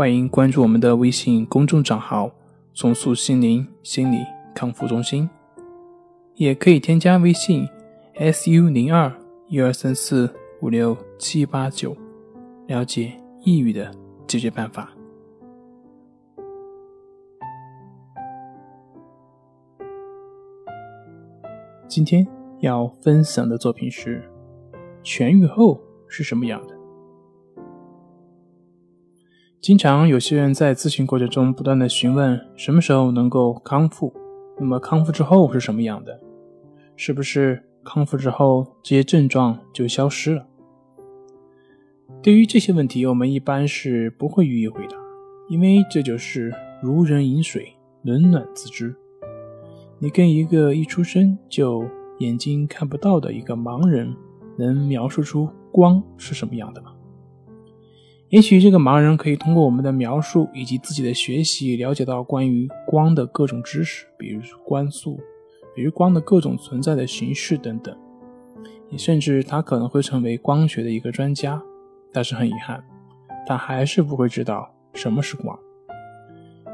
欢迎关注我们的微信公众账号“重塑心灵心理康复中心”，也可以添加微信 “su 零二一二三四五六七八九”了解抑郁的解决办法。今天要分享的作品是：痊愈后是什么样的？经常有些人在咨询过程中不断的询问什么时候能够康复，那么康复之后是什么样的？是不是康复之后这些症状就消失了？对于这些问题，我们一般是不会予以回答，因为这就是如人饮水，冷暖自知。你跟一个一出生就眼睛看不到的一个盲人，能描述出光是什么样的吗？也许这个盲人可以通过我们的描述以及自己的学习，了解到关于光的各种知识，比如光速，比如光的各种存在的形式等等。也甚至他可能会成为光学的一个专家，但是很遗憾，他还是不会知道什么是光，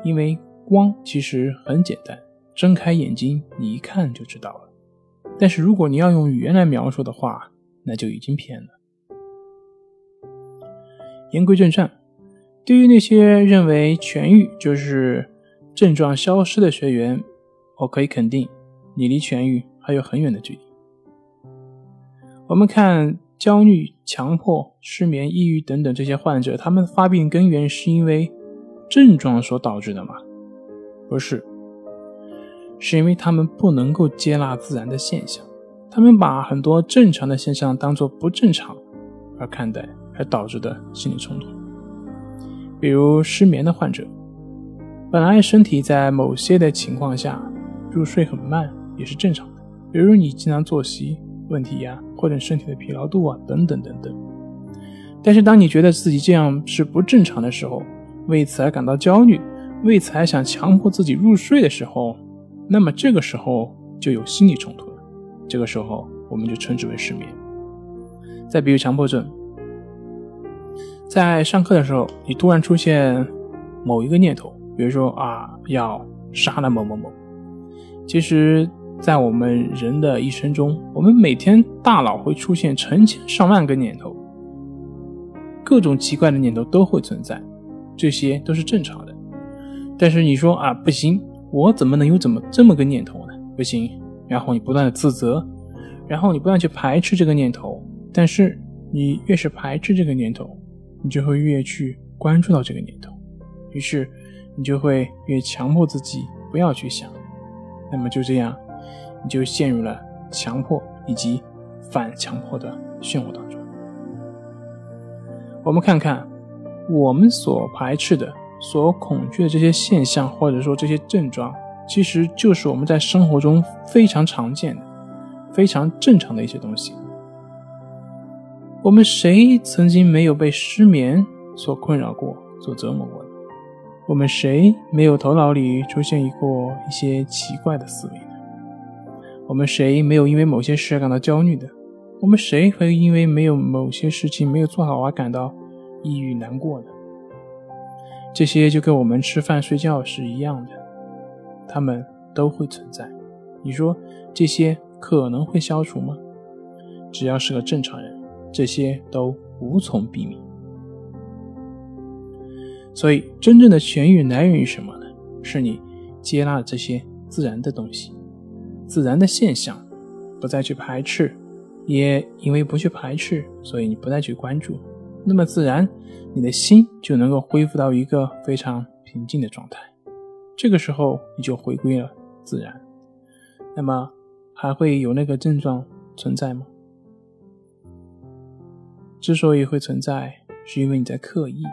因为光其实很简单，睁开眼睛你一看就知道了。但是如果你要用语言来描述的话，那就已经偏了。言归正传，对于那些认为痊愈就是症状消失的学员，我可以肯定，你离痊愈还有很远的距离。我们看焦虑、强迫、失眠、抑郁等等这些患者，他们发病根源是因为症状所导致的吗？不是，是因为他们不能够接纳自然的现象，他们把很多正常的现象当做不正常而看待。而导致的心理冲突，比如失眠的患者，本来身体在某些的情况下入睡很慢也是正常的，比如你经常作息问题呀，或者身体的疲劳度啊等等等等。但是当你觉得自己这样是不正常的时候，为此而感到焦虑，为此还想强迫自己入睡的时候，那么这个时候就有心理冲突了，这个时候我们就称之为失眠。再比如强迫症。在上课的时候，你突然出现某一个念头，比如说啊，要杀了某某某。其实，在我们人的一生中，我们每天大脑会出现成千上万个念头，各种奇怪的念头都会存在，这些都是正常的。但是你说啊，不行，我怎么能有怎么这么个念头呢？不行。然后你不断的自责，然后你不断去排斥这个念头，但是你越是排斥这个念头。你就会越去关注到这个念头，于是你就会越强迫自己不要去想，那么就这样，你就陷入了强迫以及反强迫的漩涡当中。我们看看，我们所排斥的、所恐惧的这些现象，或者说这些症状，其实就是我们在生活中非常常见的、非常正常的一些东西。我们谁曾经没有被失眠所困扰过、所折磨过？我们谁没有头脑里出现过一些奇怪的思维呢？我们谁没有因为某些事感到焦虑的？我们谁会因为没有某些事情没有做好而感到抑郁难过的？这些就跟我们吃饭睡觉是一样的，他们都会存在。你说这些可能会消除吗？只要是个正常人。这些都无从避免，所以真正的痊愈来源于什么呢？是你接纳了这些自然的东西、自然的现象，不再去排斥，也因为不去排斥，所以你不再去关注，那么自然你的心就能够恢复到一个非常平静的状态。这个时候你就回归了自然，那么还会有那个症状存在吗？之所以会存在，是因为你在刻意，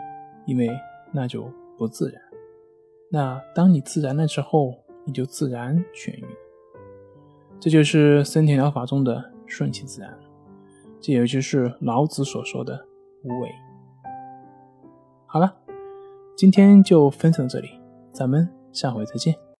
因为那就不自然。那当你自然了之后，你就自然痊愈。这就是森田疗法中的顺其自然，这也就是老子所说的无为。好了，今天就分享到这里，咱们下回再见。